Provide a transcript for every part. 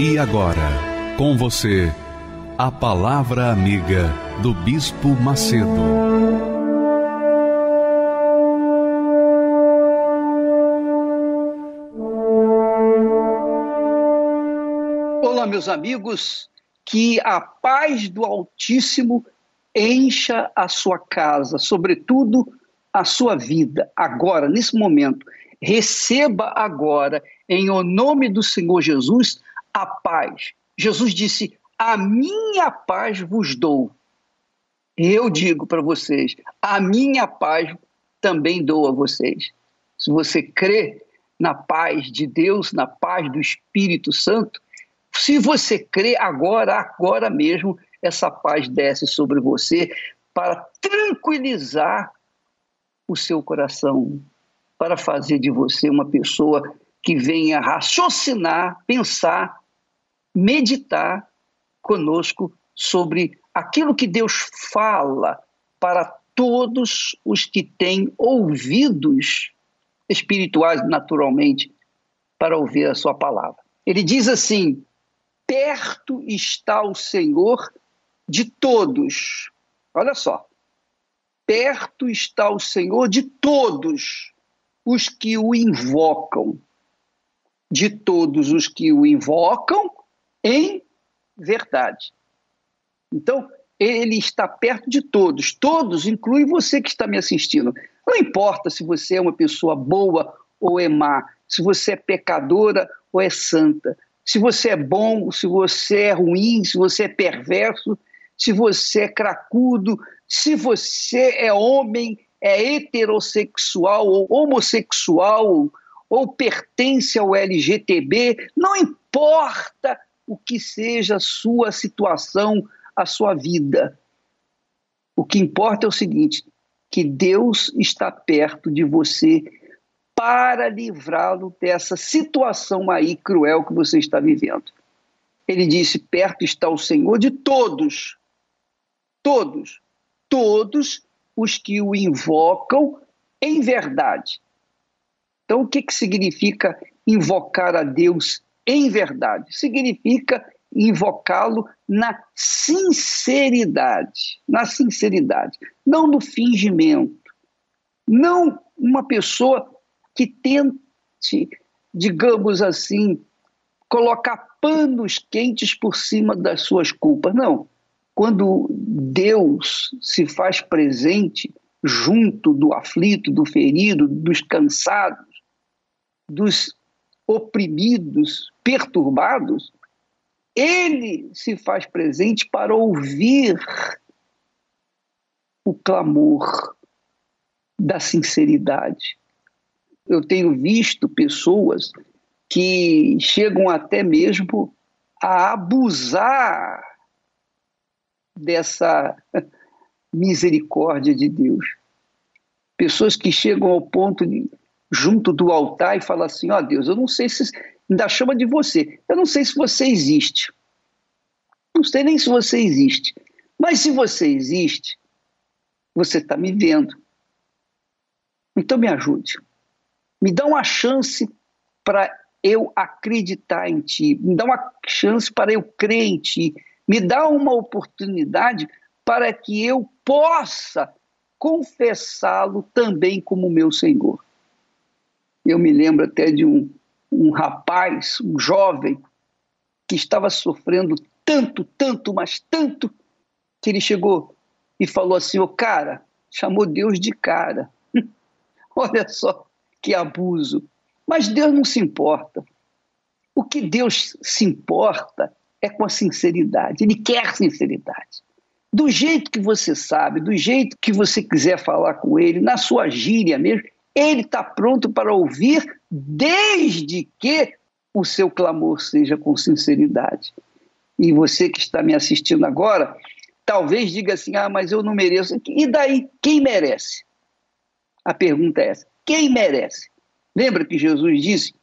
E agora, com você, a Palavra Amiga do Bispo Macedo. Olá, meus amigos, que a paz do Altíssimo encha a sua casa, sobretudo a sua vida, agora, nesse momento. Receba agora, em o nome do Senhor Jesus, a paz. Jesus disse: A minha paz vos dou. Eu digo para vocês: a minha paz também dou a vocês. Se você crê na paz de Deus, na paz do Espírito Santo, se você crê agora, agora mesmo, essa paz desce sobre você para tranquilizar o seu coração, para fazer de você uma pessoa que venha raciocinar, pensar meditar conosco sobre aquilo que Deus fala para todos os que têm ouvidos espirituais, naturalmente, para ouvir a sua palavra. Ele diz assim: perto está o Senhor de todos. Olha só. Perto está o Senhor de todos os que o invocam. De todos os que o invocam, em verdade. Então, ele está perto de todos, todos, inclui você que está me assistindo. Não importa se você é uma pessoa boa ou é má, se você é pecadora ou é santa, se você é bom, se você é ruim, se você é perverso, se você é cracudo, se você é homem, é heterossexual ou homossexual ou pertence ao LGTB, não importa o que seja a sua situação, a sua vida. O que importa é o seguinte: que Deus está perto de você para livrá-lo dessa situação aí cruel que você está vivendo. Ele disse: perto está o Senhor de todos, todos, todos os que o invocam em verdade. Então, o que, que significa invocar a Deus em verdade. Significa invocá-lo na sinceridade, na sinceridade, não no fingimento. Não uma pessoa que tente, digamos assim, colocar panos quentes por cima das suas culpas. Não. Quando Deus se faz presente junto do aflito, do ferido, dos cansados, dos oprimidos, perturbados, ele se faz presente para ouvir o clamor da sinceridade. Eu tenho visto pessoas que chegam até mesmo a abusar dessa misericórdia de Deus. Pessoas que chegam ao ponto de junto do altar e fala assim: ó oh, Deus, eu não sei se. Ainda chama de você. Eu não sei se você existe. Não sei nem se você existe. Mas se você existe, você está me vendo. Então me ajude. Me dá uma chance para eu acreditar em ti. Me dá uma chance para eu crer em ti. Me dá uma oportunidade para que eu possa confessá-lo também como meu Senhor. Eu me lembro até de um, um rapaz, um jovem, que estava sofrendo tanto, tanto, mas tanto, que ele chegou e falou assim: Ô oh, cara, chamou Deus de cara. Olha só que abuso. Mas Deus não se importa. O que Deus se importa é com a sinceridade. Ele quer sinceridade. Do jeito que você sabe, do jeito que você quiser falar com ele, na sua gíria mesmo, ele está pronto para ouvir, desde que o seu clamor seja com sinceridade. E você que está me assistindo agora, talvez diga assim: ah, mas eu não mereço. E daí, quem merece? A pergunta é essa: quem merece? Lembra que Jesus disse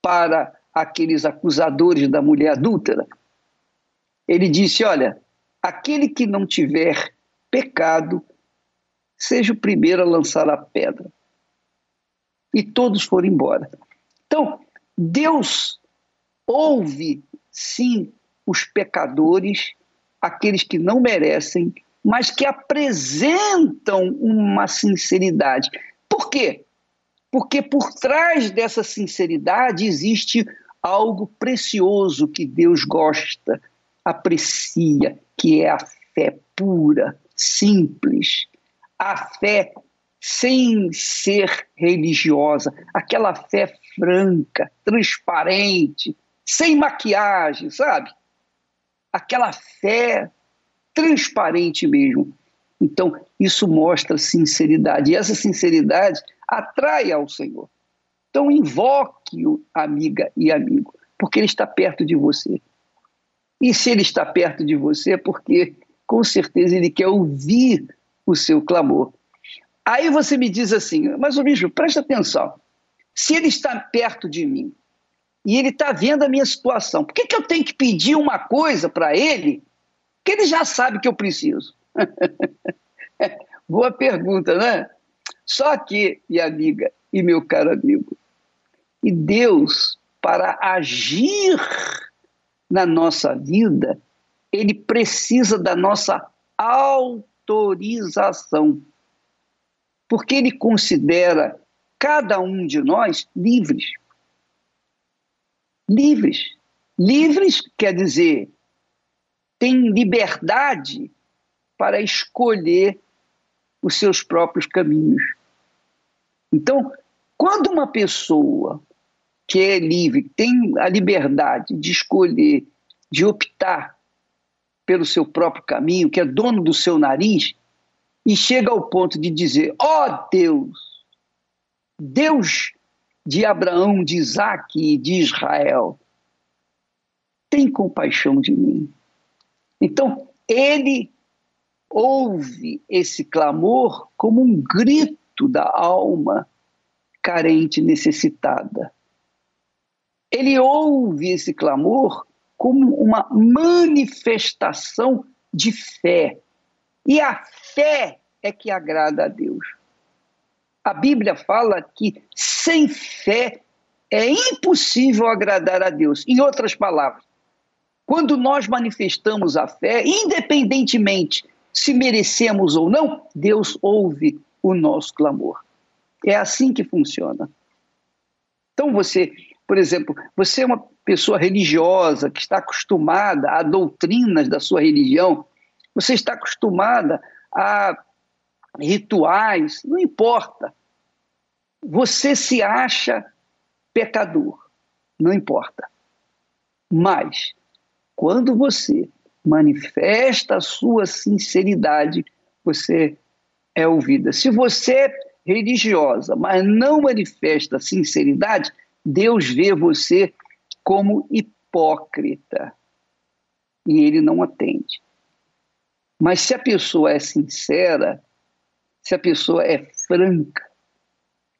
para aqueles acusadores da mulher adúltera? Ele disse: olha, aquele que não tiver pecado, seja o primeiro a lançar a pedra. E todos foram embora. Então, Deus ouve, sim, os pecadores, aqueles que não merecem, mas que apresentam uma sinceridade. Por quê? Porque por trás dessa sinceridade existe algo precioso que Deus gosta, aprecia, que é a fé pura, simples, a fé sem ser religiosa, aquela fé franca, transparente, sem maquiagem, sabe? Aquela fé transparente mesmo. Então, isso mostra sinceridade. E essa sinceridade atrai ao Senhor. Então, invoque-o, amiga e amigo, porque ele está perto de você. E se ele está perto de você, é porque com certeza ele quer ouvir o seu clamor. Aí você me diz assim, mas o bicho, presta atenção. Se ele está perto de mim e ele está vendo a minha situação, por que, que eu tenho que pedir uma coisa para ele que ele já sabe que eu preciso? Boa pergunta, né? Só que, minha amiga e meu caro amigo, e Deus, para agir na nossa vida, ele precisa da nossa autorização porque ele considera cada um de nós livres. Livres. Livres quer dizer, tem liberdade para escolher os seus próprios caminhos. Então, quando uma pessoa que é livre tem a liberdade de escolher, de optar pelo seu próprio caminho, que é dono do seu nariz, e chega ao ponto de dizer: ó oh Deus, Deus de Abraão, de Isaac e de Israel, tem compaixão de mim. Então, ele ouve esse clamor como um grito da alma carente, necessitada. Ele ouve esse clamor como uma manifestação de fé. E a fé é que agrada a Deus. A Bíblia fala que sem fé é impossível agradar a Deus. Em outras palavras, quando nós manifestamos a fé, independentemente se merecemos ou não, Deus ouve o nosso clamor. É assim que funciona. Então você, por exemplo, você é uma pessoa religiosa que está acostumada a doutrinas da sua religião, você está acostumada a rituais, não importa. Você se acha pecador, não importa. Mas, quando você manifesta a sua sinceridade, você é ouvida. Se você é religiosa, mas não manifesta sinceridade, Deus vê você como hipócrita e ele não atende. Mas se a pessoa é sincera, se a pessoa é franca,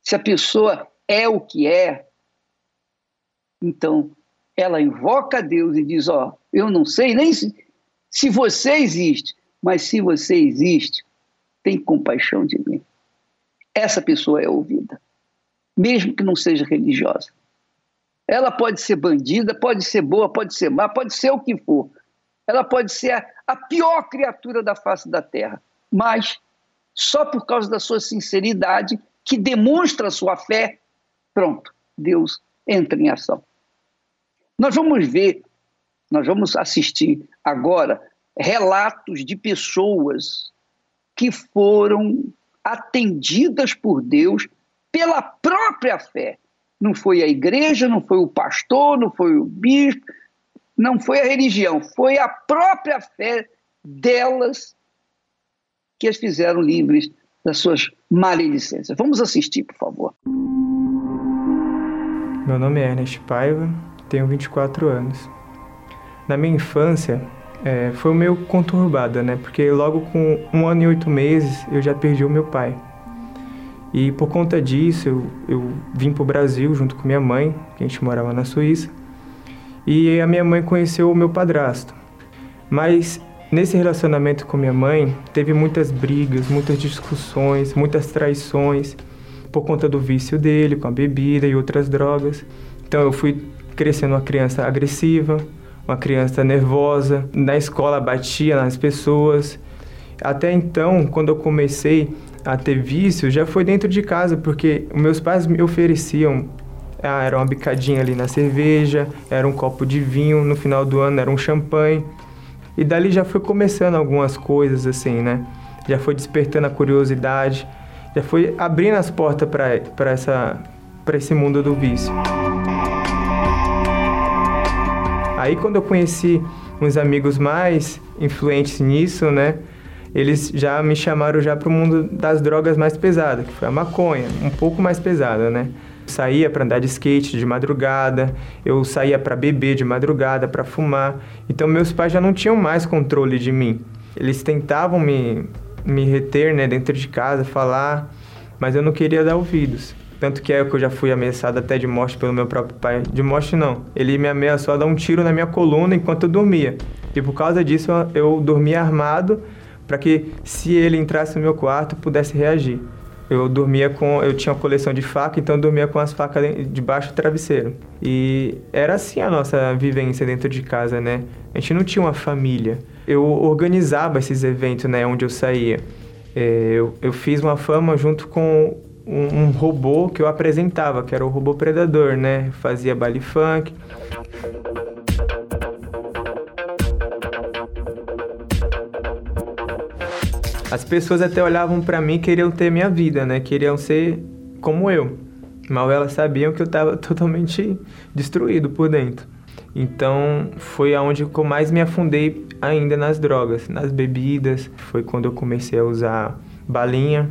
se a pessoa é o que é, então ela invoca a Deus e diz: Ó, oh, eu não sei nem se, se você existe, mas se você existe, tem compaixão de mim. Essa pessoa é ouvida, mesmo que não seja religiosa. Ela pode ser bandida, pode ser boa, pode ser má, pode ser o que for, ela pode ser a, pior criatura da face da terra, mas só por causa da sua sinceridade, que demonstra sua fé, pronto, Deus entra em ação. Nós vamos ver, nós vamos assistir agora relatos de pessoas que foram atendidas por Deus pela própria fé. Não foi a igreja, não foi o pastor, não foi o bispo, não foi a religião, foi a própria fé delas que as fizeram livres das suas maledicências. Vamos assistir, por favor. Meu nome é Ernest Paiva, tenho 24 anos. Na minha infância, é, foi meio conturbada, né? Porque logo com um ano e oito meses eu já perdi o meu pai. E por conta disso, eu, eu vim para o Brasil junto com minha mãe, que a gente morava na Suíça. E a minha mãe conheceu o meu padrasto. Mas nesse relacionamento com minha mãe, teve muitas brigas, muitas discussões, muitas traições por conta do vício dele com a bebida e outras drogas. Então eu fui crescendo uma criança agressiva, uma criança nervosa, na escola batia nas pessoas. Até então, quando eu comecei a ter vício, já foi dentro de casa, porque meus pais me ofereciam ah, era uma bicadinha ali na cerveja, era um copo de vinho, no final do ano era um champanhe. E dali já foi começando algumas coisas assim, né? Já foi despertando a curiosidade, já foi abrindo as portas para essa para esse mundo do vício. Aí quando eu conheci uns amigos mais influentes nisso, né? Eles já me chamaram já para o mundo das drogas mais pesadas, que foi a maconha, um pouco mais pesada, né? Saía para andar de skate de madrugada, eu saía para beber de madrugada, para fumar. Então meus pais já não tinham mais controle de mim. Eles tentavam me me reter, né, dentro de casa, falar, mas eu não queria dar ouvidos. Tanto que é que eu já fui ameaçado até de morte pelo meu próprio pai. De morte não. Ele me ameaçou a dar um tiro na minha coluna enquanto eu dormia. E por causa disso eu dormia armado para que se ele entrasse no meu quarto pudesse reagir. Eu dormia com, eu tinha uma coleção de facas, então eu dormia com as facas debaixo do travesseiro. E era assim a nossa vivência dentro de casa, né? A gente não tinha uma família. Eu organizava esses eventos, né, onde eu saía. É, eu, eu fiz uma fama junto com um, um, robô que eu apresentava, que era o robô predador, né? Fazia baile funk. As pessoas até olhavam para mim queriam ter minha vida, né? Queriam ser como eu. Mal elas sabiam que eu estava totalmente destruído por dentro. Então foi aonde eu mais me afundei ainda nas drogas, nas bebidas. Foi quando eu comecei a usar balinha,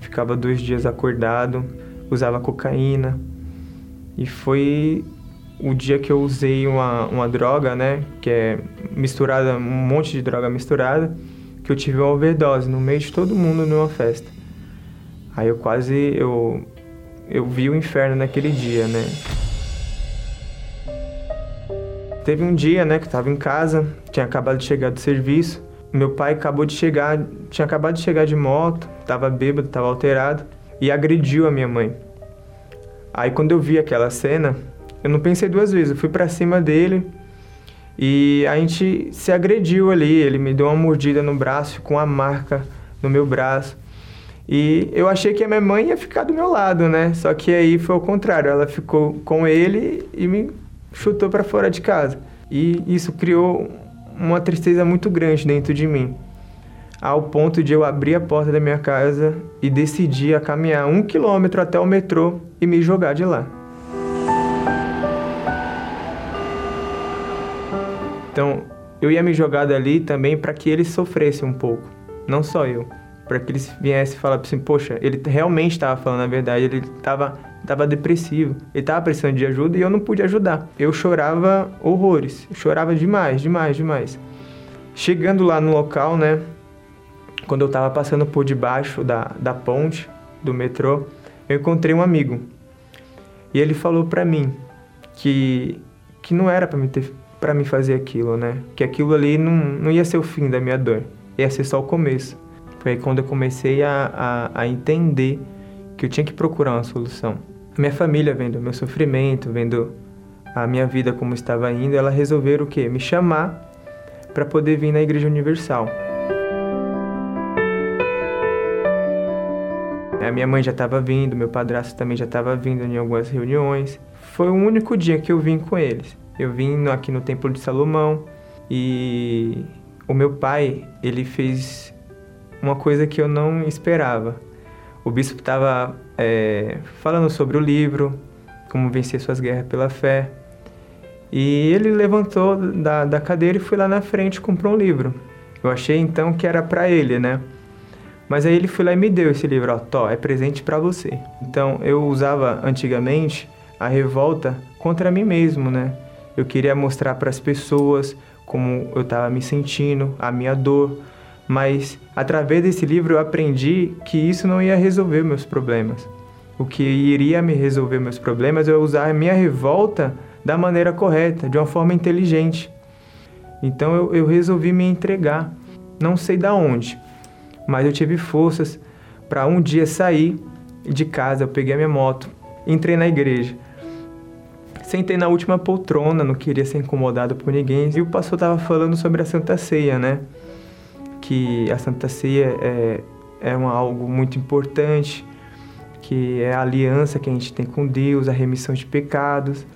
ficava dois dias acordado, usava cocaína. E foi o dia que eu usei uma, uma droga, né? Que é misturada, um monte de droga misturada, que eu tive uma overdose no meio de todo mundo numa festa. Aí eu quase, eu, eu vi o inferno naquele dia, né? Teve um dia, né, que eu tava em casa, tinha acabado de chegar do serviço. Meu pai acabou de chegar, tinha acabado de chegar de moto, tava bêbado, tava alterado e agrediu a minha mãe. Aí quando eu vi aquela cena, eu não pensei duas vezes, eu fui para cima dele e a gente se agrediu ali. Ele me deu uma mordida no braço, com uma marca no meu braço. E eu achei que a minha mãe ia ficar do meu lado, né? Só que aí foi o contrário, ela ficou com ele e me chutou para fora de casa. E isso criou uma tristeza muito grande dentro de mim, ao ponto de eu abrir a porta da minha casa e decidir a caminhar um quilômetro até o metrô e me jogar de lá. Então, eu ia me jogar dali também para que ele sofresse um pouco, não só eu para que eles viessem falar assim, poxa, ele realmente estava falando a verdade, ele estava tava depressivo, ele estava precisando de ajuda e eu não pude ajudar. Eu chorava horrores, chorava demais, demais, demais. Chegando lá no local, né, quando eu estava passando por debaixo da, da ponte do metrô, eu encontrei um amigo. E ele falou para mim que que não era para mim ter para mim fazer aquilo, né? Que aquilo ali não, não ia ser o fim da minha dor, ia ser só o começo. Foi aí quando eu comecei a, a, a entender que eu tinha que procurar uma solução. A minha família, vendo meu sofrimento, vendo a minha vida como estava indo, ela resolveram o quê? Me chamar para poder vir na Igreja Universal. A minha mãe já estava vindo, meu padrasto também já estava vindo em algumas reuniões. Foi o único dia que eu vim com eles. Eu vim aqui no Templo de Salomão e o meu pai, ele fez uma coisa que eu não esperava. O bispo estava é, falando sobre o livro, como vencer suas guerras pela fé. E ele levantou da, da cadeira e foi lá na frente comprou um livro. Eu achei então que era para ele, né? Mas aí ele foi lá e me deu esse livro, ó, Tó, é presente para você. Então eu usava antigamente a revolta contra mim mesmo, né? Eu queria mostrar para as pessoas como eu estava me sentindo, a minha dor, mas através desse livro eu aprendi que isso não ia resolver meus problemas. O que iria me resolver meus problemas é usar a minha revolta da maneira correta, de uma forma inteligente. Então eu, eu resolvi me entregar, não sei da onde, mas eu tive forças para um dia sair de casa, eu peguei a minha moto, entrei na igreja. Sentei na última poltrona, não queria ser incomodado por ninguém. E o pastor estava falando sobre a Santa Ceia, né? Que a Santa Ceia é, é uma, algo muito importante, que é a aliança que a gente tem com Deus, a remissão de pecados.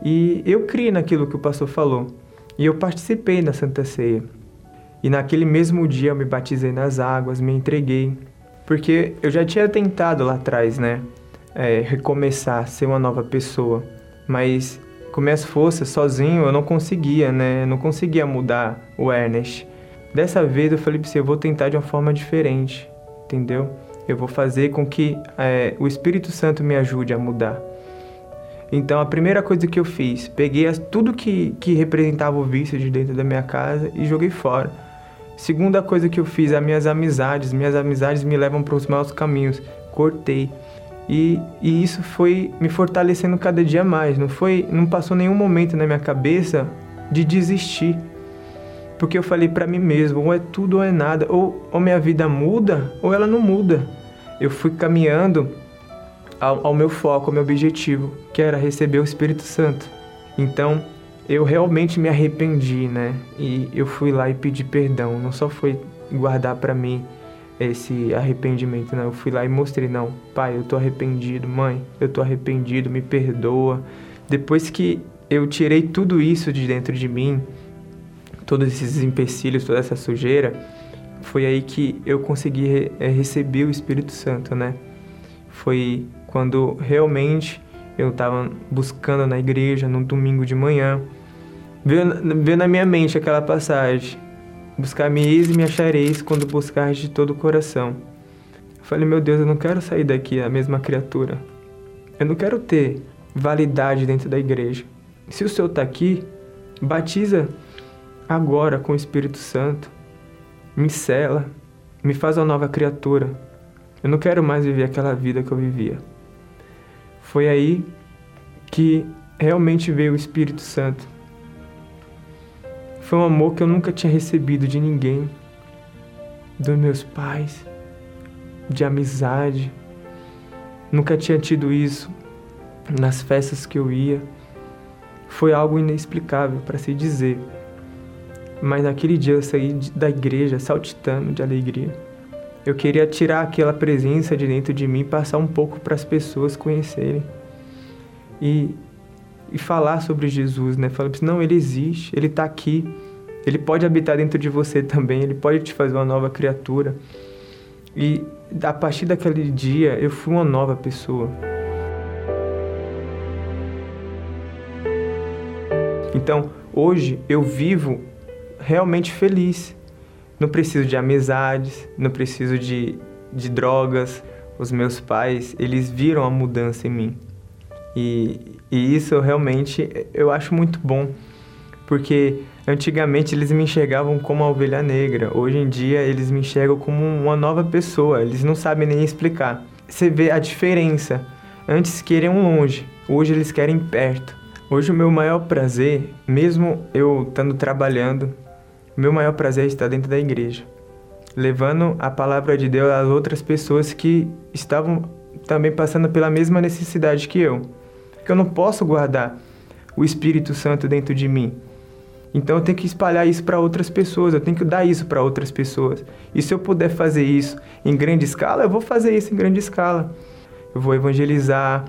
E eu criei naquilo que o pastor falou. E eu participei da Santa Ceia. E naquele mesmo dia eu me batizei nas águas, me entreguei. Porque eu já tinha tentado lá atrás, né? É, recomeçar, ser uma nova pessoa mas com minhas forças, sozinho, eu não conseguia, né? Eu não conseguia mudar o Ernest. Dessa vez eu falei para você, eu vou tentar de uma forma diferente, entendeu? Eu vou fazer com que é, o Espírito Santo me ajude a mudar. Então a primeira coisa que eu fiz, peguei as, tudo que, que representava o vício de dentro da minha casa e joguei fora. Segunda coisa que eu fiz, as minhas amizades. Minhas amizades me levam para os maus caminhos. Cortei. E, e isso foi me fortalecendo cada dia mais. Não foi, não passou nenhum momento na minha cabeça de desistir. Porque eu falei para mim mesmo, ou é tudo ou é nada, ou, ou minha vida muda ou ela não muda. Eu fui caminhando ao, ao meu foco, ao meu objetivo, que era receber o Espírito Santo. Então, eu realmente me arrependi, né? E eu fui lá e pedi perdão. Não só foi guardar para mim esse arrependimento, né? Eu fui lá e mostrei, não, pai, eu tô arrependido, mãe, eu tô arrependido, me perdoa. Depois que eu tirei tudo isso de dentro de mim, todos esses empecilhos, toda essa sujeira, foi aí que eu consegui é, receber o Espírito Santo, né? Foi quando realmente eu estava buscando na igreja no domingo de manhã, veio na minha mente aquela passagem Buscar-me-eis e me achareis quando buscares de todo o coração. Eu falei, meu Deus, eu não quero sair daqui a mesma criatura. Eu não quero ter validade dentro da igreja. Se o Senhor está aqui, batiza agora com o Espírito Santo. Me cela, me faz uma nova criatura. Eu não quero mais viver aquela vida que eu vivia. Foi aí que realmente veio o Espírito Santo foi um amor que eu nunca tinha recebido de ninguém, dos meus pais, de amizade. Nunca tinha tido isso nas festas que eu ia. Foi algo inexplicável para se dizer. Mas naquele dia eu saí da igreja saltitando de alegria. Eu queria tirar aquela presença de dentro de mim e passar um pouco para as pessoas conhecerem. E e falar sobre Jesus, né? Falar, não, ele existe, ele está aqui, ele pode habitar dentro de você também, ele pode te fazer uma nova criatura. E a partir daquele dia eu fui uma nova pessoa. Então, hoje eu vivo realmente feliz. Não preciso de amizades, não preciso de, de drogas. Os meus pais, eles viram a mudança em mim. E, e isso realmente eu acho muito bom, porque antigamente eles me enxergavam como a ovelha negra, hoje em dia eles me enxergam como uma nova pessoa, eles não sabem nem explicar. Você vê a diferença. Antes queriam longe, hoje eles querem perto. Hoje o meu maior prazer, mesmo eu estando trabalhando, meu maior prazer é estar dentro da igreja, levando a palavra de Deus às outras pessoas que estavam também passando pela mesma necessidade que eu porque eu não posso guardar o Espírito Santo dentro de mim. Então eu tenho que espalhar isso para outras pessoas, eu tenho que dar isso para outras pessoas. E se eu puder fazer isso em grande escala, eu vou fazer isso em grande escala. Eu vou evangelizar,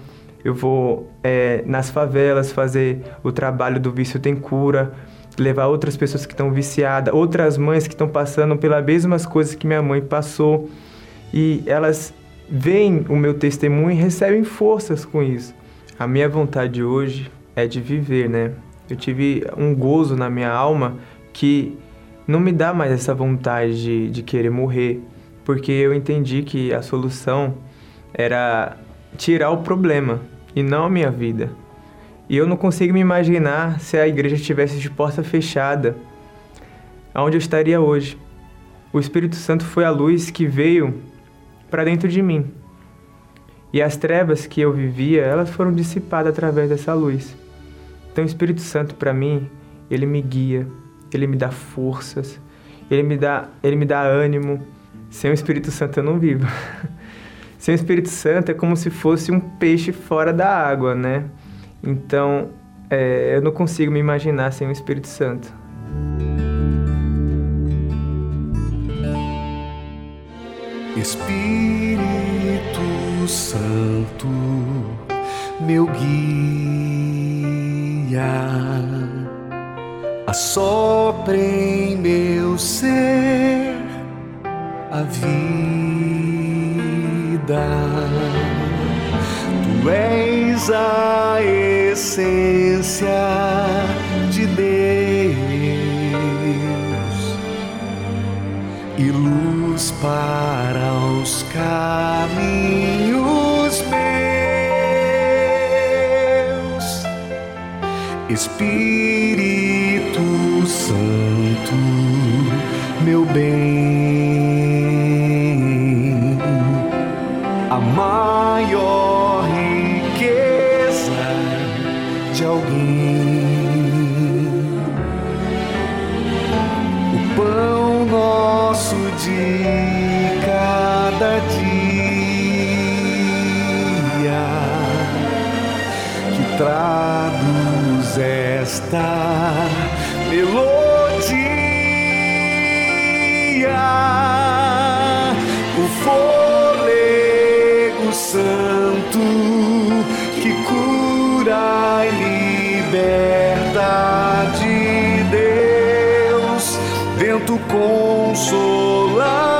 eu vou é, nas favelas fazer o trabalho do vício tem cura, levar outras pessoas que estão viciadas, outras mães que estão passando pelas mesmas coisas que minha mãe passou. E elas veem o meu testemunho e recebem forças com isso. A minha vontade hoje é de viver, né? Eu tive um gozo na minha alma que não me dá mais essa vontade de, de querer morrer, porque eu entendi que a solução era tirar o problema e não a minha vida. E eu não consigo me imaginar se a igreja estivesse de porta fechada, aonde eu estaria hoje. O Espírito Santo foi a luz que veio para dentro de mim. E as trevas que eu vivia, elas foram dissipadas através dessa luz. Então o Espírito Santo para mim, ele me guia, ele me dá forças, ele me dá, ele me dá ânimo. Sem o Espírito Santo eu não vivo. Sem o Espírito Santo é como se fosse um peixe fora da água, né? Então, é, eu não consigo me imaginar sem o Espírito Santo. Espírito Santo, meu guia, assopre em meu ser a vida. Tu és a essência de Deus. E luz para os caminhos meus, Espírito traduz esta melodia. O fôlego santo que cura e liberta de Deus, vento consolador,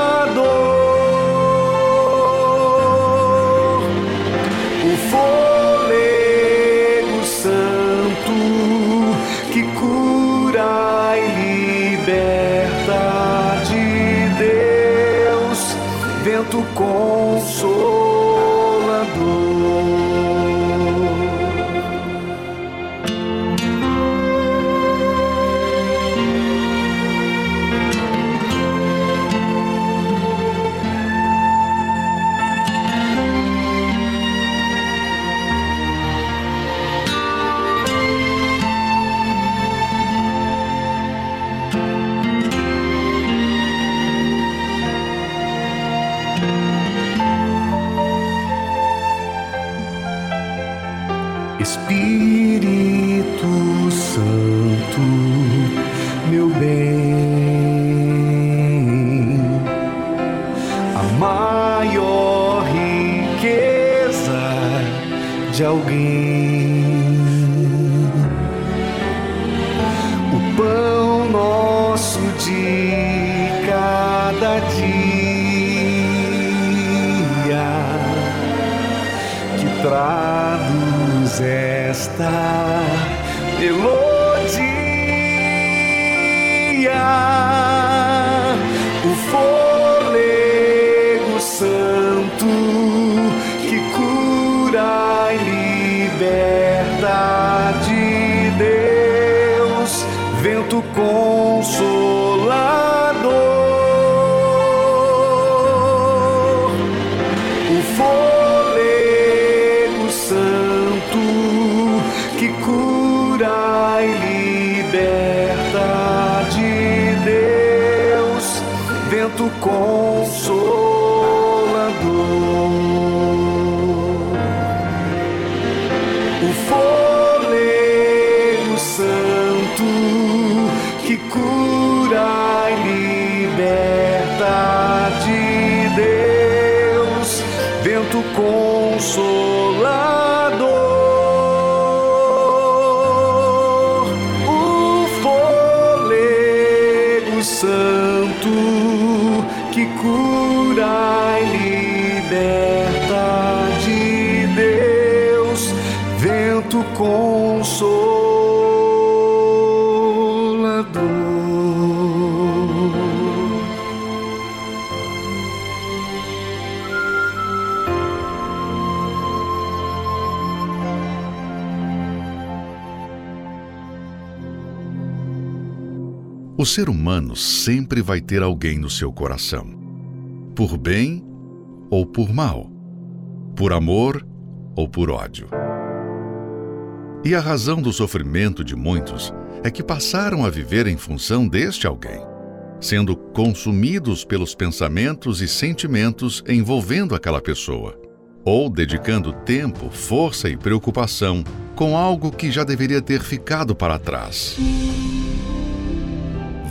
ser humano sempre vai ter alguém no seu coração, por bem ou por mal, por amor ou por ódio. E a razão do sofrimento de muitos é que passaram a viver em função deste alguém, sendo consumidos pelos pensamentos e sentimentos envolvendo aquela pessoa, ou dedicando tempo, força e preocupação com algo que já deveria ter ficado para trás.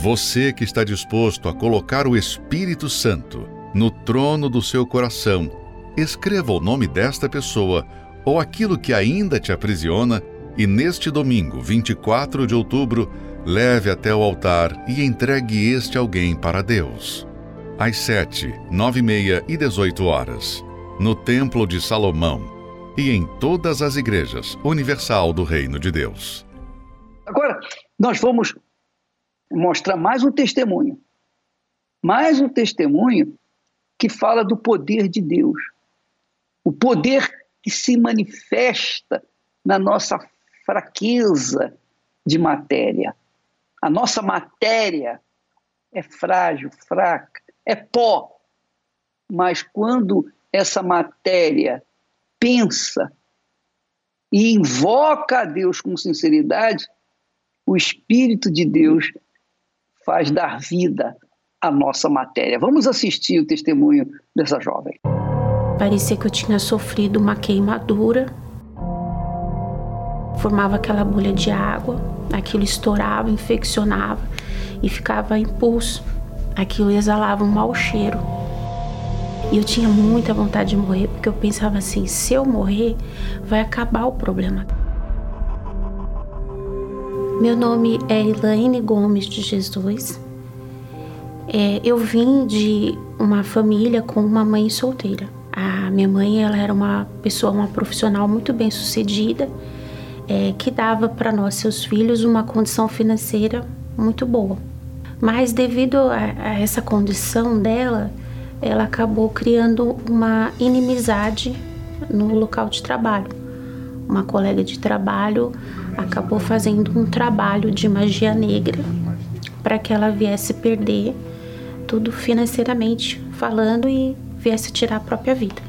Você que está disposto a colocar o Espírito Santo no trono do seu coração, escreva o nome desta pessoa ou aquilo que ainda te aprisiona e neste domingo, 24 de outubro, leve até o altar e entregue este alguém para Deus. Às 7, 9 e meia e 18 horas, no Templo de Salomão e em todas as igrejas universal do Reino de Deus. Agora, nós vamos mostrar mais um testemunho. Mais um testemunho que fala do poder de Deus. O poder que se manifesta na nossa fraqueza de matéria. A nossa matéria é frágil, fraca, é pó. Mas quando essa matéria pensa e invoca a Deus com sinceridade, o Espírito de Deus faz dar vida à nossa matéria. Vamos assistir o testemunho dessa jovem. Parecia que eu tinha sofrido uma queimadura formava aquela bolha de água, aquilo estourava, infeccionava e ficava impulso. Aquilo exalava um mau cheiro. E eu tinha muita vontade de morrer, porque eu pensava assim: se eu morrer, vai acabar o problema. Meu nome é Elaine Gomes de Jesus. É, eu vim de uma família com uma mãe solteira. A minha mãe ela era uma pessoa, uma profissional muito bem sucedida é, que dava para nós, seus filhos, uma condição financeira muito boa. Mas devido a, a essa condição dela, ela acabou criando uma inimizade no local de trabalho. Uma colega de trabalho acabou fazendo um trabalho de magia negra para que ela viesse perder tudo financeiramente falando e viesse tirar a própria vida.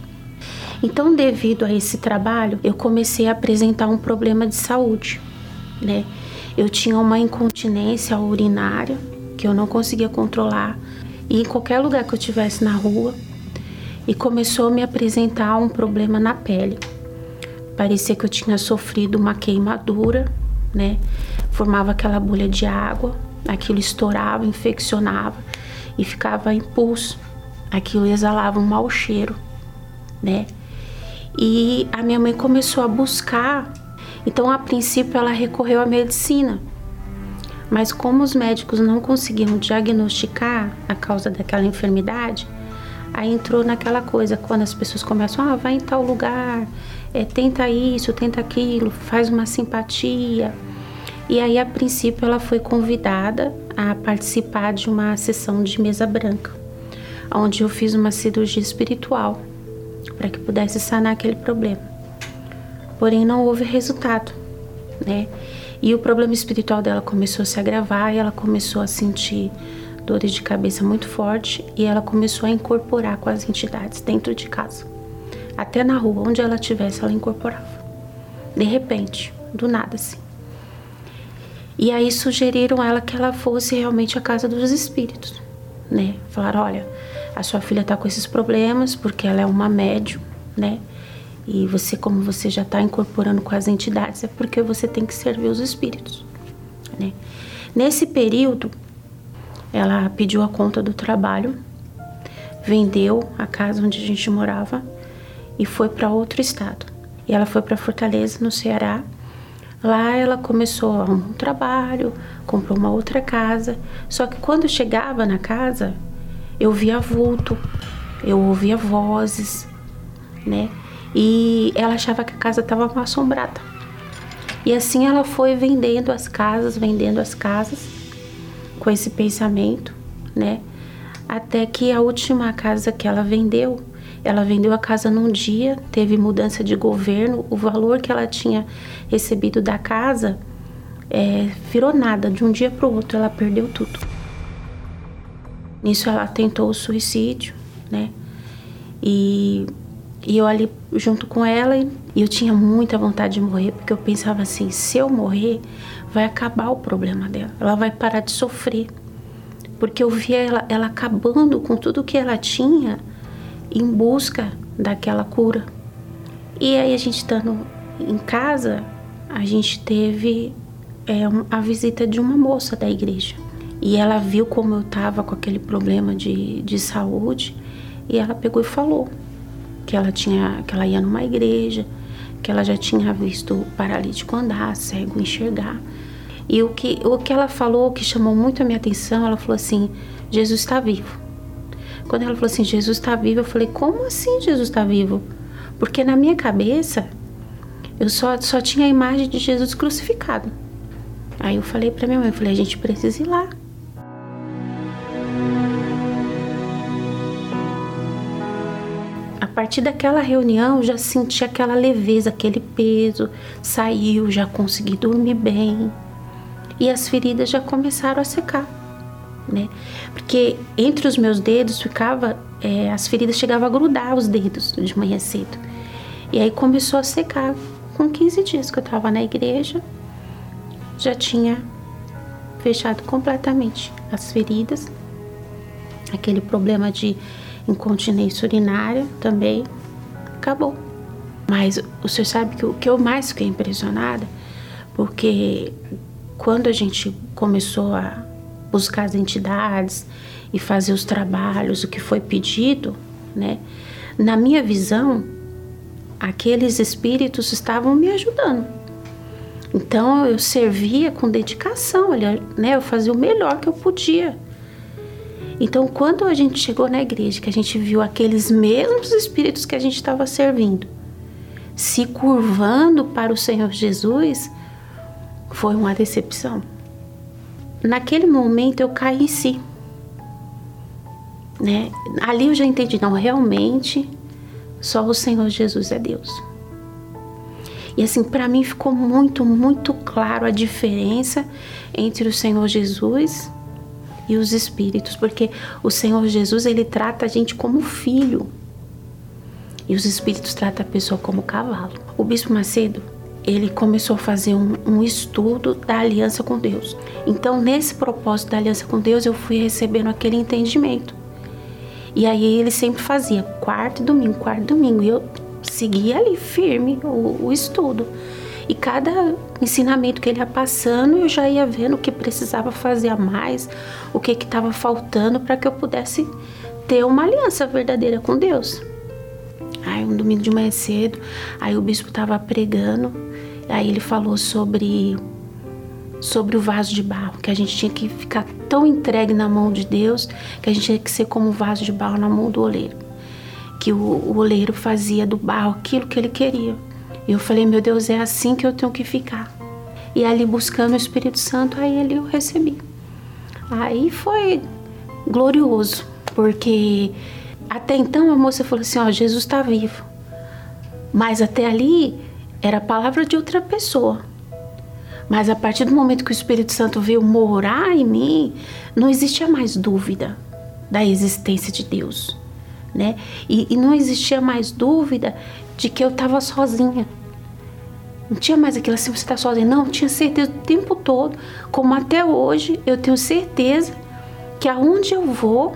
Então, devido a esse trabalho, eu comecei a apresentar um problema de saúde, né? Eu tinha uma incontinência urinária que eu não conseguia controlar e em qualquer lugar que eu tivesse na rua e começou a me apresentar um problema na pele. Parecia que eu tinha sofrido uma queimadura, né? Formava aquela bolha de água, aquilo estourava, infeccionava e ficava impulso. Aquilo exalava um mau cheiro, né? E a minha mãe começou a buscar. Então, a princípio, ela recorreu à medicina. Mas como os médicos não conseguiam diagnosticar a causa daquela enfermidade, aí entrou naquela coisa, quando as pessoas começam, ah, vai em tal lugar, é, tenta isso, tenta aquilo, faz uma simpatia. E aí, a princípio, ela foi convidada a participar de uma sessão de mesa branca, onde eu fiz uma cirurgia espiritual para que pudesse sanar aquele problema. Porém, não houve resultado, né? E o problema espiritual dela começou a se agravar e ela começou a sentir dores de cabeça muito forte e ela começou a incorporar com as entidades dentro de casa. Até na rua, onde ela estivesse, ela incorporava. De repente, do nada assim. E aí sugeriram ela que ela fosse realmente a casa dos espíritos, né? Falaram, olha, a sua filha está com esses problemas porque ela é uma médium, né? E você, como você já está incorporando com as entidades, é porque você tem que servir os espíritos, né? Nesse período, ela pediu a conta do trabalho, vendeu a casa onde a gente morava e foi para outro estado. E ela foi para Fortaleza, no Ceará. Lá ela começou um trabalho, comprou uma outra casa. Só que quando chegava na casa, eu via vulto, eu ouvia vozes, né? E ela achava que a casa estava assombrada. E assim ela foi vendendo as casas, vendendo as casas com esse pensamento, né? Até que a última casa que ela vendeu, ela vendeu a casa num dia, teve mudança de governo, o valor que ela tinha recebido da casa é, virou nada. De um dia para o outro, ela perdeu tudo. Nisso, ela tentou o suicídio, né? E, e eu ali junto com ela, e eu tinha muita vontade de morrer, porque eu pensava assim: se eu morrer, vai acabar o problema dela. Ela vai parar de sofrer. Porque eu via ela, ela acabando com tudo que ela tinha em busca daquela cura. E aí a gente estando em casa, a gente teve é, a visita de uma moça da igreja. E ela viu como eu estava com aquele problema de, de saúde e ela pegou e falou que ela tinha que ela ia numa igreja, que ela já tinha visto o paralítico andar, cego enxergar. E o que, o que ela falou que chamou muito a minha atenção, ela falou assim: Jesus está vivo. Quando ela falou assim: Jesus está vivo, eu falei: como assim Jesus está vivo? Porque na minha cabeça eu só, só tinha a imagem de Jesus crucificado. Aí eu falei para minha mãe: eu falei, a gente precisa ir lá. A partir daquela reunião, eu já senti aquela leveza, aquele peso, saiu, já consegui dormir bem e as feridas já começaram a secar, né? Porque entre os meus dedos ficava, é, as feridas chegavam a grudar os dedos de manhã cedo. E aí começou a secar. Com 15 dias que eu estava na igreja, já tinha fechado completamente as feridas, aquele problema de incontinência urinária também acabou. Mas o senhor sabe que o que eu mais fiquei impressionada, porque quando a gente começou a buscar as entidades e fazer os trabalhos, o que foi pedido, né? Na minha visão, aqueles espíritos estavam me ajudando. Então eu servia com dedicação, né? Eu fazia o melhor que eu podia. Então, quando a gente chegou na igreja, que a gente viu aqueles mesmos espíritos que a gente estava servindo se curvando para o Senhor Jesus, foi uma decepção. Naquele momento eu caí em si. Né? Ali eu já entendi, não, realmente só o Senhor Jesus é Deus. E assim, para mim ficou muito, muito claro a diferença entre o Senhor Jesus e os espíritos, porque o Senhor Jesus, ele trata a gente como filho. E os espíritos tratam a pessoa como cavalo. O bispo Macedo, ele começou a fazer um, um, estudo da aliança com Deus. Então, nesse propósito da aliança com Deus, eu fui recebendo aquele entendimento. E aí ele sempre fazia quarto domingo, quarto domingo. E eu seguia ali firme o, o estudo. E cada ensinamento que ele ia passando, eu já ia vendo o que precisava fazer a mais, o que estava faltando para que eu pudesse ter uma aliança verdadeira com Deus. Aí um domingo de manhã cedo, aí o bispo estava pregando, aí ele falou sobre sobre o vaso de barro, que a gente tinha que ficar tão entregue na mão de Deus, que a gente tinha que ser como um vaso de barro na mão do oleiro. Que o, o oleiro fazia do barro aquilo que ele queria. E eu falei, meu Deus, é assim que eu tenho que ficar. E ali buscando o Espírito Santo, aí ele eu recebi. Aí foi glorioso, porque até então a moça falou assim: Ó, Jesus está vivo. Mas até ali era a palavra de outra pessoa. Mas a partir do momento que o Espírito Santo veio morar em mim, não existia mais dúvida da existência de Deus, né? E, e não existia mais dúvida de que eu estava sozinha. Não tinha mais aquilo assim, você está sozinha. Não, tinha certeza o tempo todo, como até hoje eu tenho certeza que aonde eu vou,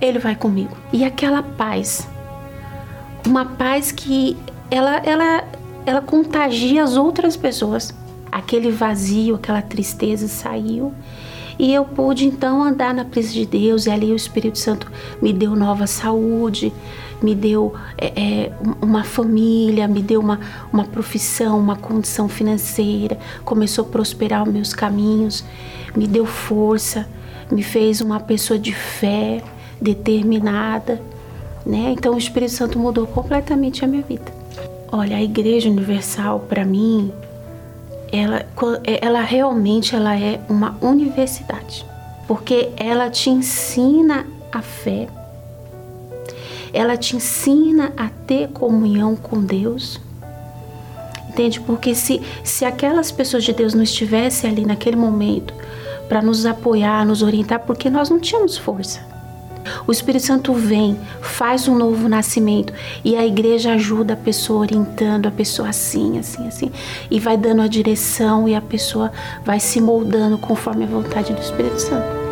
ele vai comigo. E aquela paz, uma paz que ela, ela, ela contagia as outras pessoas. Aquele vazio, aquela tristeza saiu. E eu pude então andar na presença de Deus, e ali o Espírito Santo me deu nova saúde, me deu é, é, uma família, me deu uma, uma profissão, uma condição financeira, começou a prosperar os meus caminhos, me deu força, me fez uma pessoa de fé, determinada, né? Então o Espírito Santo mudou completamente a minha vida. Olha, a Igreja Universal para mim, ela, ela realmente ela é uma universidade, porque ela te ensina a fé, ela te ensina a ter comunhão com Deus Entende? Porque se, se aquelas pessoas de Deus não estivessem ali naquele momento para nos apoiar, nos orientar, porque nós não tínhamos força. O Espírito Santo vem, faz um novo nascimento e a igreja ajuda a pessoa orientando a pessoa assim, assim, assim, e vai dando a direção e a pessoa vai se moldando conforme a vontade do Espírito Santo.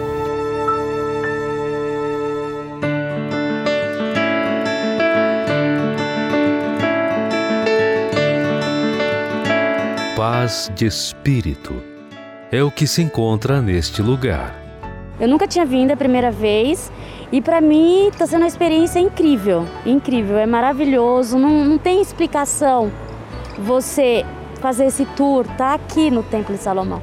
paz de espírito. É o que se encontra neste lugar. Eu nunca tinha vindo a primeira vez e para mim está sendo uma experiência incrível, incrível, é maravilhoso, não, não tem explicação você fazer esse tour, tá aqui no Templo de Salomão.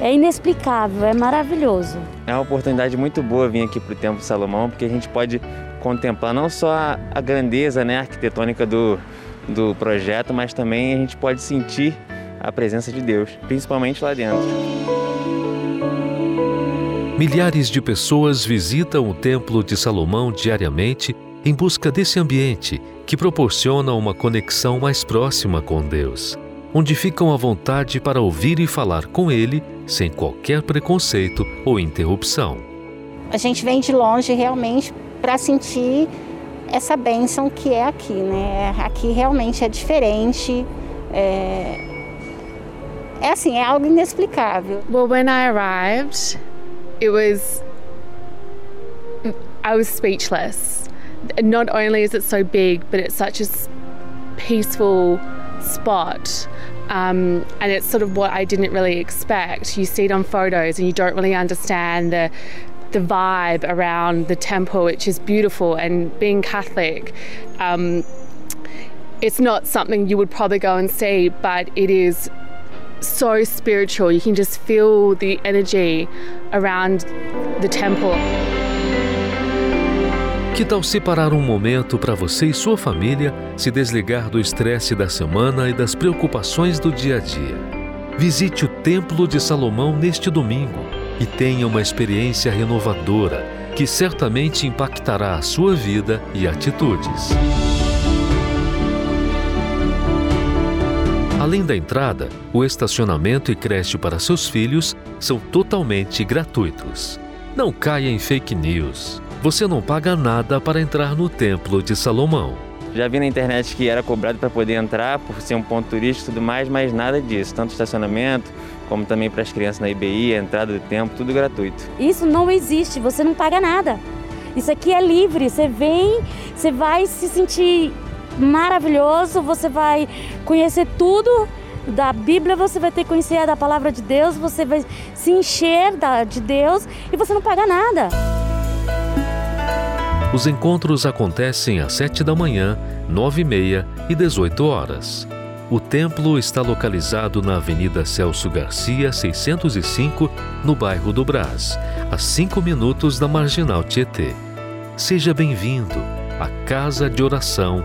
É inexplicável, é maravilhoso. É uma oportunidade muito boa vir aqui para o Templo de Salomão, porque a gente pode contemplar não só a, grandeza né, arquitetônica do, do projeto, mas também a gente pode sentir a presença de Deus, principalmente lá dentro. Milhares de pessoas visitam o Templo de Salomão diariamente em busca desse ambiente que proporciona uma conexão mais próxima com Deus, onde ficam à vontade para ouvir e falar com Ele sem qualquer preconceito ou interrupção. A gente vem de longe realmente para sentir essa bênção que é aqui, né? Aqui realmente é diferente. É é assim, é algo inexplicável. Well, when I arrived, it was I was speechless. Not only is it so big, but it's such a peaceful spot. Um, and it's sort of what I didn't really expect. You see it on photos and you don't really understand the the vibe around the temple, which is beautiful. And being Catholic, um, it's not something you would probably go and see, but it is so spiritual. You can just feel the energy around the temple. Que tal separar um momento para você e sua família se desligar do estresse da semana e das preocupações do dia a dia? Visite o Templo de Salomão neste domingo e tenha uma experiência renovadora que certamente impactará a sua vida e atitudes. Além da entrada, o estacionamento e creche para seus filhos são totalmente gratuitos. Não caia em fake news. Você não paga nada para entrar no Templo de Salomão. Já vi na internet que era cobrado para poder entrar, por ser um ponto turístico e tudo mais, mas nada disso. Tanto estacionamento, como também para as crianças na IBI, a entrada do templo, tudo gratuito. Isso não existe, você não paga nada. Isso aqui é livre, você vem, você vai se sentir maravilhoso, você vai conhecer tudo da Bíblia, você vai ter que conhecer da palavra de Deus, você vai se encher da, de Deus e você não paga nada. Os encontros acontecem às 7 da manhã, 9 e meia e 18 horas. O templo está localizado na Avenida Celso Garcia, 605, no bairro do Brás, a 5 minutos da Marginal Tietê. Seja bem-vindo à Casa de Oração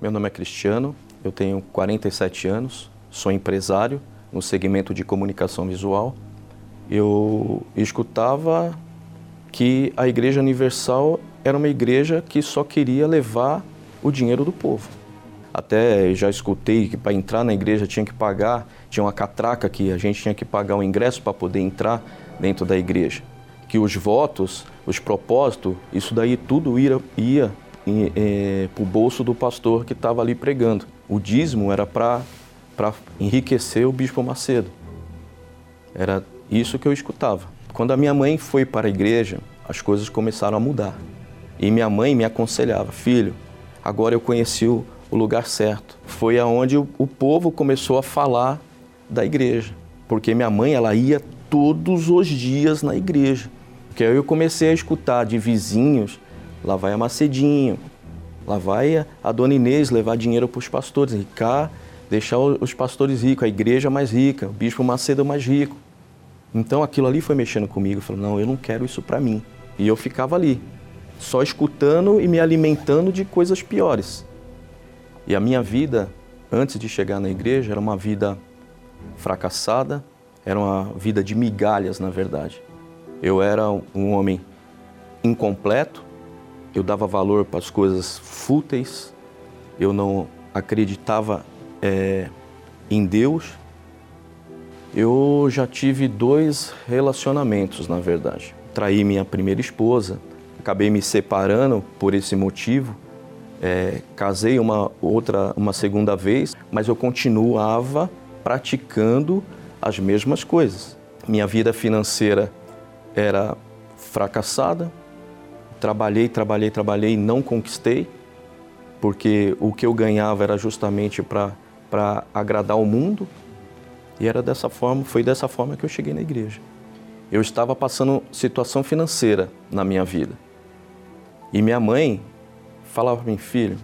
Meu nome é Cristiano, eu tenho 47 anos, sou empresário no segmento de comunicação visual. Eu escutava que a Igreja Universal era uma igreja que só queria levar o dinheiro do povo. Até já escutei que para entrar na igreja tinha que pagar, tinha uma catraca que a gente tinha que pagar o ingresso para poder entrar dentro da igreja. Que os votos, os propósitos, isso daí tudo ia, ia é, para o bolso do pastor que estava ali pregando. O dízimo era para enriquecer o bispo Macedo. Era isso que eu escutava. Quando a minha mãe foi para a igreja, as coisas começaram a mudar. E minha mãe me aconselhava, filho, agora eu conheci o, o lugar certo. Foi aonde o, o povo começou a falar da igreja, porque minha mãe ela ia todos os dias na igreja. Porque aí eu comecei a escutar de vizinhos, lá vai a Macedinho, lá vai a dona Inês levar dinheiro para os pastores, ricar, deixar os pastores ricos, a igreja mais rica, o bispo Macedo mais rico. Então aquilo ali foi mexendo comigo, eu falei, não, eu não quero isso para mim. E eu ficava ali, só escutando e me alimentando de coisas piores. E a minha vida, antes de chegar na igreja, era uma vida fracassada, era uma vida de migalhas, na verdade. Eu era um homem incompleto, eu dava valor para as coisas fúteis, eu não acreditava é, em Deus. Eu já tive dois relacionamentos, na verdade. Traí minha primeira esposa, acabei me separando por esse motivo é, casei uma outra, uma segunda vez, mas eu continuava praticando as mesmas coisas. Minha vida financeira era fracassada. Trabalhei, trabalhei, trabalhei, não conquistei, porque o que eu ganhava era justamente para agradar o mundo. E era dessa forma, foi dessa forma que eu cheguei na igreja. Eu estava passando situação financeira na minha vida. E minha mãe, falava para mim, filho,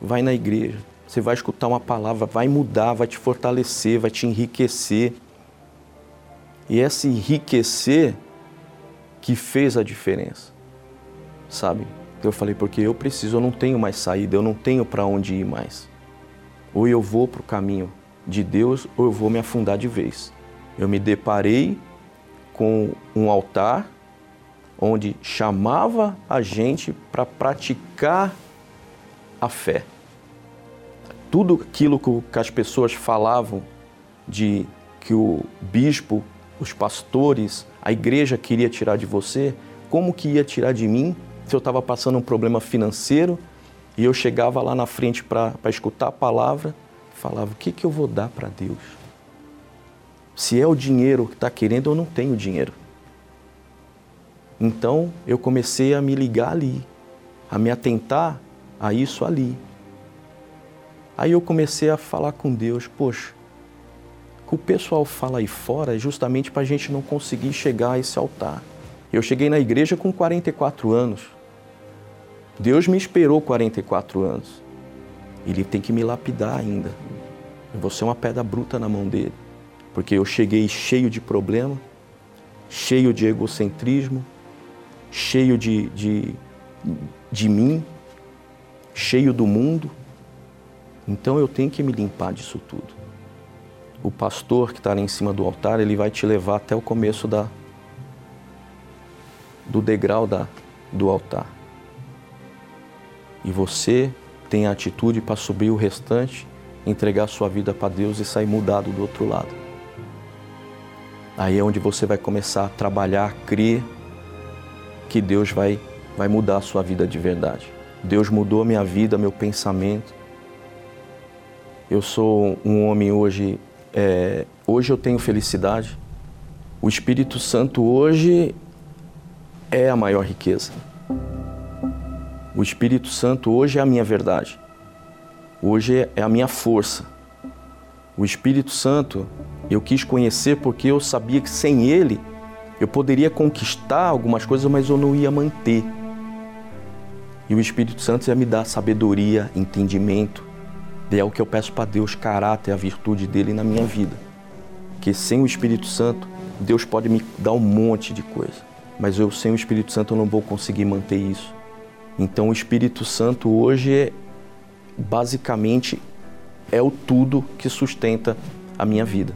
vai na igreja, você vai escutar uma palavra, vai mudar, vai te fortalecer, vai te enriquecer. E esse enriquecer que fez a diferença, sabe? Eu falei, porque eu preciso, eu não tenho mais saída, eu não tenho para onde ir mais. Ou eu vou para o caminho de Deus, ou eu vou me afundar de vez. Eu me deparei com um altar onde chamava a gente para praticar a fé. Tudo aquilo que as pessoas falavam de que o bispo, os pastores, a igreja queria tirar de você, como que ia tirar de mim se eu estava passando um problema financeiro e eu chegava lá na frente para escutar a palavra, falava: o que, que eu vou dar para Deus? Se é o dinheiro que está querendo, eu não tenho dinheiro. Então eu comecei a me ligar ali, a me atentar a isso ali. Aí eu comecei a falar com Deus: poxa, o que o pessoal fala aí fora é justamente para a gente não conseguir chegar a esse altar. Eu cheguei na igreja com 44 anos. Deus me esperou 44 anos. Ele tem que me lapidar ainda. Eu vou ser uma pedra bruta na mão dele. Porque eu cheguei cheio de problema, cheio de egocentrismo, cheio de, de, de mim, cheio do mundo. Então eu tenho que me limpar disso tudo. O pastor que está ali em cima do altar, ele vai te levar até o começo da, do degrau da, do altar e você tem a atitude para subir o restante, entregar sua vida para Deus e sair mudado do outro lado. Aí é onde você vai começar a trabalhar, crer que Deus vai, vai mudar a sua vida de verdade. Deus mudou a minha vida, meu pensamento. Eu sou um homem hoje, é, hoje eu tenho felicidade. O Espírito Santo hoje é a maior riqueza. O Espírito Santo hoje é a minha verdade. Hoje é a minha força. O Espírito Santo eu quis conhecer porque eu sabia que sem ele eu poderia conquistar algumas coisas, mas eu não ia manter. E o Espírito Santo ia me dar sabedoria, entendimento. E é o que eu peço para Deus, caráter, a virtude dele na minha vida. Que sem o Espírito Santo, Deus pode me dar um monte de coisa, mas eu sem o Espírito Santo eu não vou conseguir manter isso. Então o Espírito Santo hoje é basicamente é o tudo que sustenta a minha vida.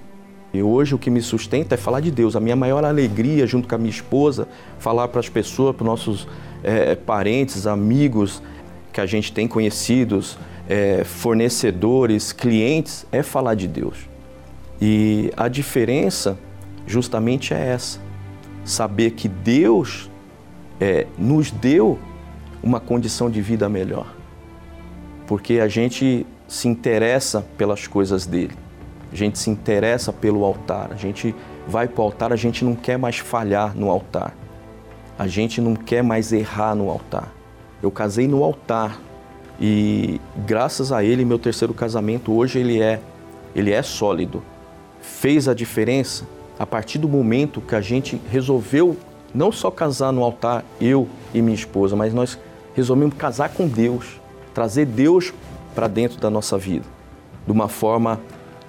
E hoje o que me sustenta é falar de Deus. A minha maior alegria, junto com a minha esposa, falar para as pessoas, para os nossos é, parentes, amigos que a gente tem conhecidos, é, fornecedores, clientes, é falar de Deus. E a diferença justamente é essa: saber que Deus é, nos deu uma condição de vida melhor. Porque a gente se interessa pelas coisas dele, a gente se interessa pelo altar, a gente vai para o altar, a gente não quer mais falhar no altar, a gente não quer mais errar no altar. Eu casei no altar e graças a ele, meu terceiro casamento hoje ele é, ele é sólido. Fez a diferença a partir do momento que a gente resolveu não só casar no altar, eu e minha esposa, mas nós resolvemos casar com Deus, trazer Deus para dentro da nossa vida, de uma forma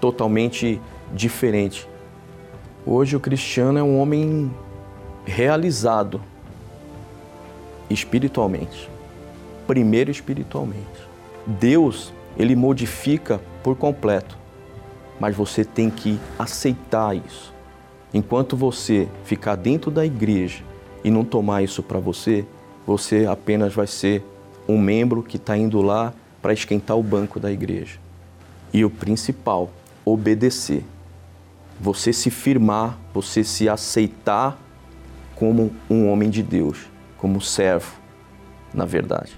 totalmente diferente. Hoje o cristiano é um homem realizado espiritualmente. Primeiro espiritualmente. Deus, ele modifica por completo, mas você tem que aceitar isso. Enquanto você ficar dentro da igreja e não tomar isso para você, você apenas vai ser um membro que está indo lá para esquentar o banco da igreja. E o principal, obedecer. Você se firmar, você se aceitar como um homem de Deus, como servo, na verdade.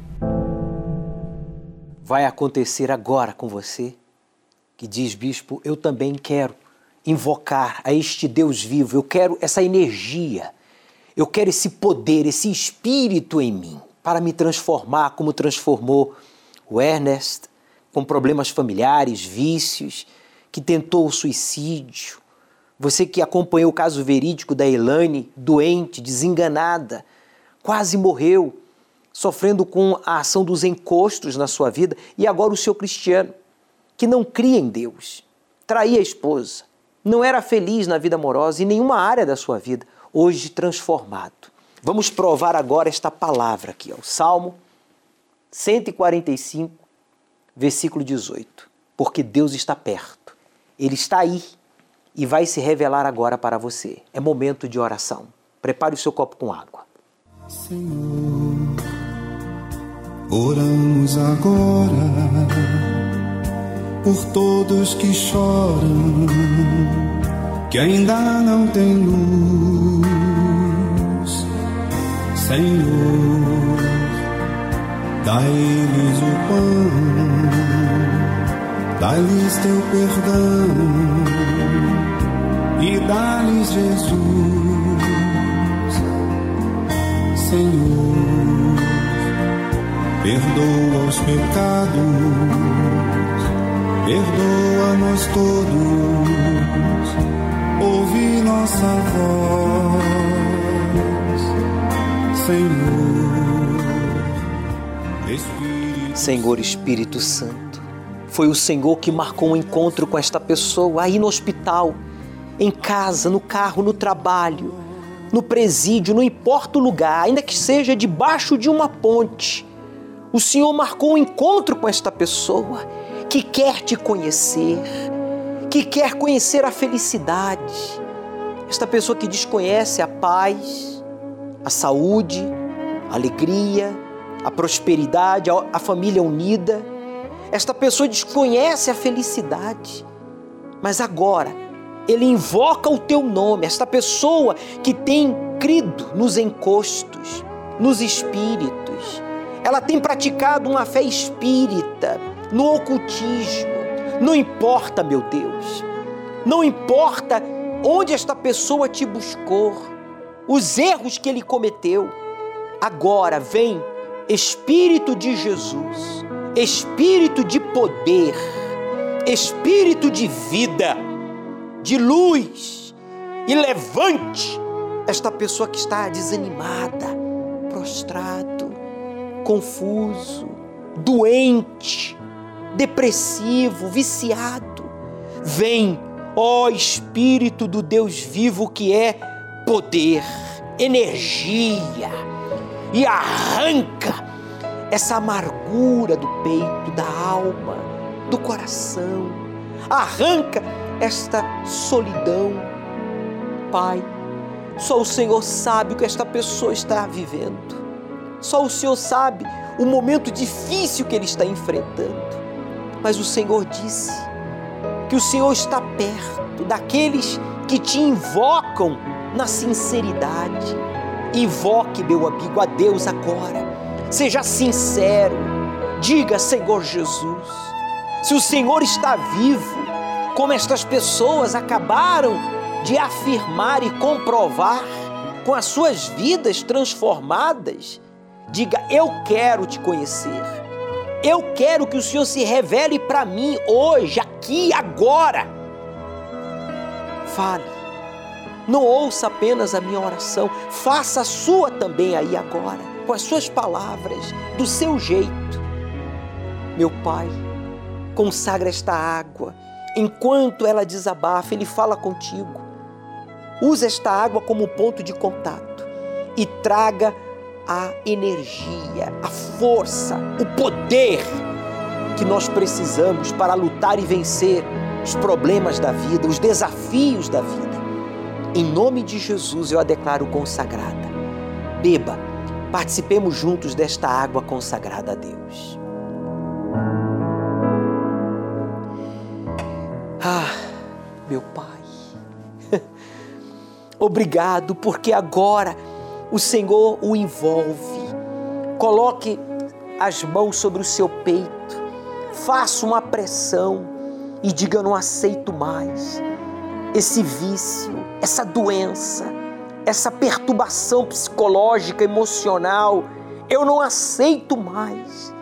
Vai acontecer agora com você, que diz, bispo, eu também quero invocar a este Deus vivo, eu quero essa energia eu quero esse poder, esse espírito em mim para me transformar como transformou o Ernest, com problemas familiares, vícios, que tentou o suicídio. Você que acompanhou o caso verídico da Elaine, doente, desenganada, quase morreu, sofrendo com a ação dos encostos na sua vida, e agora o seu cristiano, que não cria em Deus, traía a esposa, não era feliz na vida amorosa em nenhuma área da sua vida hoje transformado. Vamos provar agora esta palavra aqui, ó, Salmo 145, versículo 18. Porque Deus está perto, Ele está aí e vai se revelar agora para você. É momento de oração. Prepare o seu copo com água. Senhor, Oramos agora por todos que choram, que ainda não têm luz. Senhor, dá-lhes o pão, dá-lhes teu perdão e dá-lhes Jesus. Senhor, perdoa os pecados, perdoa-nos todos, ouve nossa voz, Senhor. Espírito Senhor Espírito Santo, foi o Senhor que marcou um encontro com esta pessoa aí no hospital, em casa, no carro, no trabalho, no presídio, não importa o lugar, ainda que seja debaixo de uma ponte. O Senhor marcou um encontro com esta pessoa que quer te conhecer, que quer conhecer a felicidade. Esta pessoa que desconhece a paz, a saúde, a alegria, a prosperidade, a família unida. Esta pessoa desconhece a felicidade, mas agora ele invoca o teu nome, esta pessoa que tem crido nos encostos, nos espíritos. Ela tem praticado uma fé espírita, no ocultismo. Não importa, meu Deus, não importa onde esta pessoa te buscou, os erros que ele cometeu. Agora vem Espírito de Jesus, Espírito de poder, Espírito de vida de luz e levante esta pessoa que está desanimada, prostrado, confuso, doente, depressivo, viciado. Vem, ó Espírito do Deus vivo que é poder, energia e arranca essa amargura do peito, da alma, do coração. Arranca esta solidão. Pai, só o Senhor sabe o que esta pessoa está vivendo. Só o Senhor sabe o momento difícil que ele está enfrentando. Mas o Senhor disse que o Senhor está perto daqueles que te invocam na sinceridade. Invoque, meu amigo, a Deus agora. Seja sincero. Diga, Senhor Jesus, se o Senhor está vivo, como estas pessoas acabaram de afirmar e comprovar com as suas vidas transformadas, diga: Eu quero te conhecer. Eu quero que o Senhor se revele para mim hoje, aqui, agora. Fale. Não ouça apenas a minha oração, faça a sua também aí agora, com as suas palavras, do seu jeito. Meu Pai, consagra esta água enquanto ela desabafa, ele fala contigo. Usa esta água como ponto de contato e traga a energia, a força, o poder que nós precisamos para lutar e vencer os problemas da vida, os desafios da vida. Em nome de Jesus eu a declaro consagrada. Beba, participemos juntos desta água consagrada a Deus. Ah, meu Pai, obrigado porque agora o Senhor o envolve. Coloque as mãos sobre o seu peito, faça uma pressão e diga: não aceito mais esse vício, essa doença, essa perturbação psicológica, emocional. Eu não aceito mais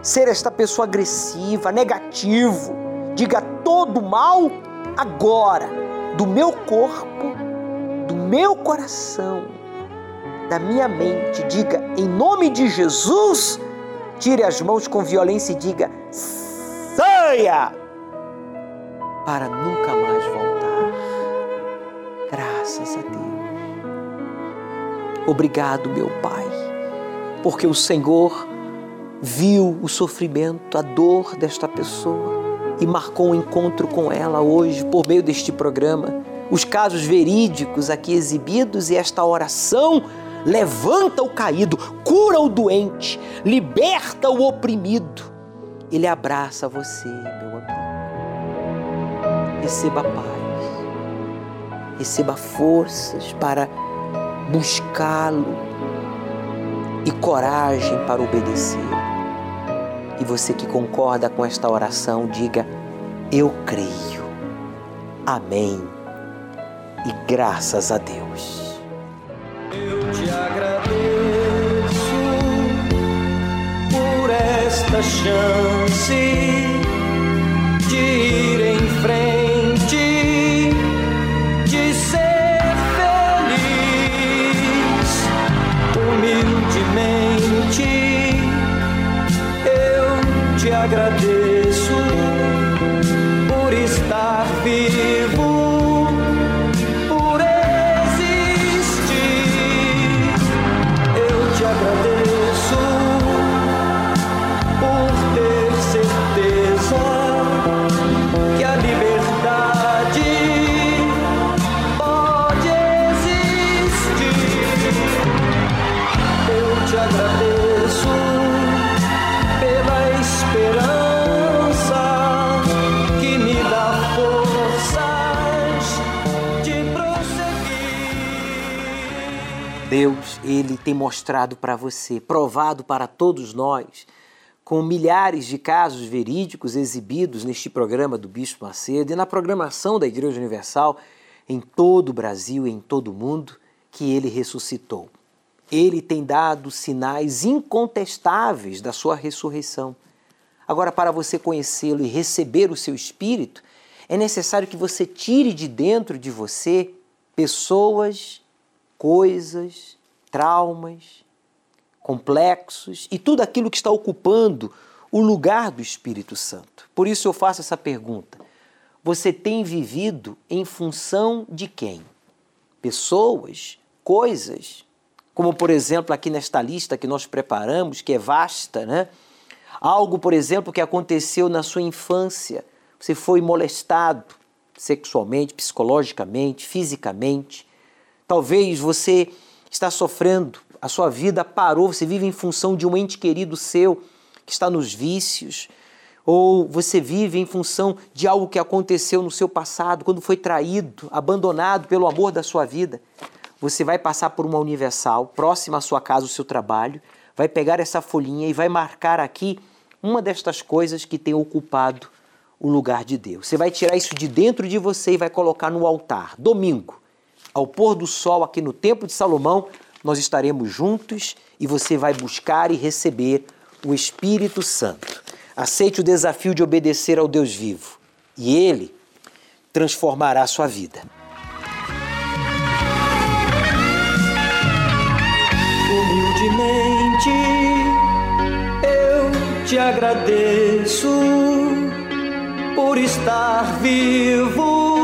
ser esta pessoa agressiva, negativo diga todo mal agora do meu corpo, do meu coração, da minha mente. Diga em nome de Jesus, tire as mãos com violência e diga saia para nunca mais voltar. Graças a Deus. Obrigado, meu Pai, porque o Senhor viu o sofrimento, a dor desta pessoa e marcou um encontro com ela hoje por meio deste programa. Os casos verídicos aqui exibidos e esta oração levanta o caído, cura o doente, liberta o oprimido. Ele abraça você, meu amigo. Receba paz, receba forças para buscá-lo e coragem para obedecer. E você que concorda com esta oração, diga: Eu creio. Amém. E graças a Deus. Esta chance mostrado para você, provado para todos nós, com milhares de casos verídicos exibidos neste programa do Bispo Macedo e na programação da Igreja Universal em todo o Brasil e em todo o mundo, que ele ressuscitou. Ele tem dado sinais incontestáveis da sua ressurreição. Agora, para você conhecê-lo e receber o seu espírito, é necessário que você tire de dentro de você pessoas, coisas, traumas, complexos e tudo aquilo que está ocupando o lugar do Espírito Santo. Por isso eu faço essa pergunta: você tem vivido em função de quem? Pessoas, coisas, como por exemplo aqui nesta lista que nós preparamos, que é vasta, né? Algo, por exemplo, que aconteceu na sua infância. Você foi molestado sexualmente, psicologicamente, fisicamente. Talvez você está sofrendo, a sua vida parou, você vive em função de um ente querido seu que está nos vícios, ou você vive em função de algo que aconteceu no seu passado, quando foi traído, abandonado pelo amor da sua vida. Você vai passar por uma universal, próxima à sua casa, o seu trabalho, vai pegar essa folhinha e vai marcar aqui uma destas coisas que tem ocupado o lugar de Deus. Você vai tirar isso de dentro de você e vai colocar no altar. Domingo, ao pôr do sol aqui no Templo de Salomão, nós estaremos juntos e você vai buscar e receber o Espírito Santo. Aceite o desafio de obedecer ao Deus vivo e ele transformará a sua vida. Humildemente eu te agradeço por estar vivo